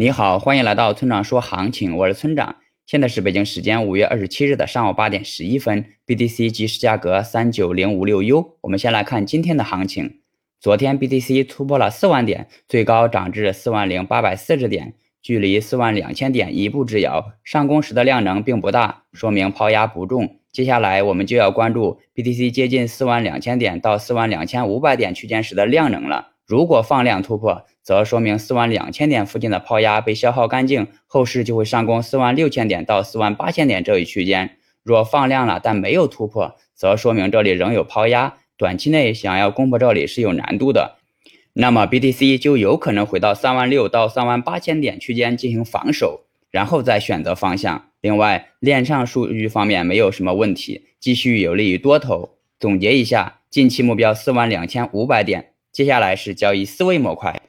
你好，欢迎来到村长说行情，我是村长。现在是北京时间五月二十七日的上午八点十一分，BTC 即时价格三九零五六 U。我们先来看今天的行情。昨天 BTC 突破了四万点，最高涨至四万零八百四十点，距离四万两千点一步之遥。上攻时的量能并不大，说明抛压不重。接下来我们就要关注 BTC 接近四万两千点到四万两千五百点区间时的量能了。如果放量突破，则说明四万两千点附近的抛压被消耗干净，后市就会上攻四万六千点到四万八千点这一区间。若放量了但没有突破，则说明这里仍有抛压，短期内想要攻破这里是有难度的。那么 BTC 就有可能回到三万六到三万八千点区间进行防守，然后再选择方向。另外，链上数据方面没有什么问题，继续有利于多头。总结一下，近期目标四万两千五百点。接下来是交易思维模块。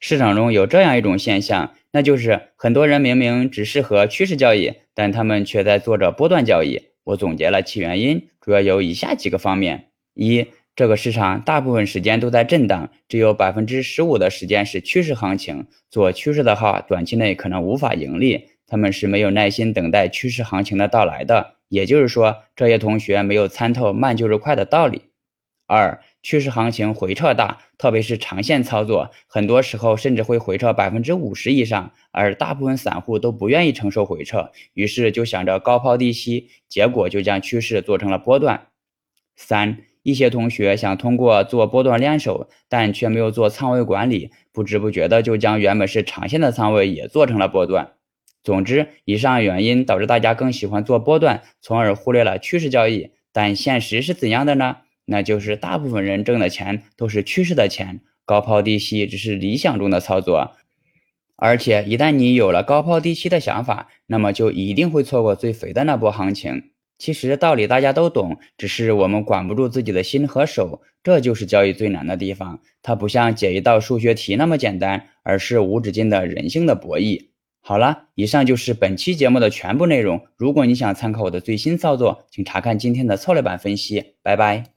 市场中有这样一种现象，那就是很多人明明只适合趋势交易，但他们却在做着波段交易。我总结了其原因，主要有以下几个方面：一，这个市场大部分时间都在震荡，只有百分之十五的时间是趋势行情。做趋势的话，短期内可能无法盈利，他们是没有耐心等待趋势行情的到来的。也就是说，这些同学没有参透慢就是快的道理。二，趋势行情回撤大，特别是长线操作，很多时候甚至会回撤百分之五十以上，而大部分散户都不愿意承受回撤，于是就想着高抛低吸，结果就将趋势做成了波段。三，一些同学想通过做波段练手，但却没有做仓位管理，不知不觉的就将原本是长线的仓位也做成了波段。总之，以上原因导致大家更喜欢做波段，从而忽略了趋势交易。但现实是怎样的呢？那就是大部分人挣的钱都是趋势的钱，高抛低吸只是理想中的操作。而且一旦你有了高抛低吸的想法，那么就一定会错过最肥的那波行情。其实道理大家都懂，只是我们管不住自己的心和手，这就是交易最难的地方。它不像解一道数学题那么简单，而是无止境的人性的博弈。好了，以上就是本期节目的全部内容。如果你想参考我的最新操作，请查看今天的策略版分析。拜拜。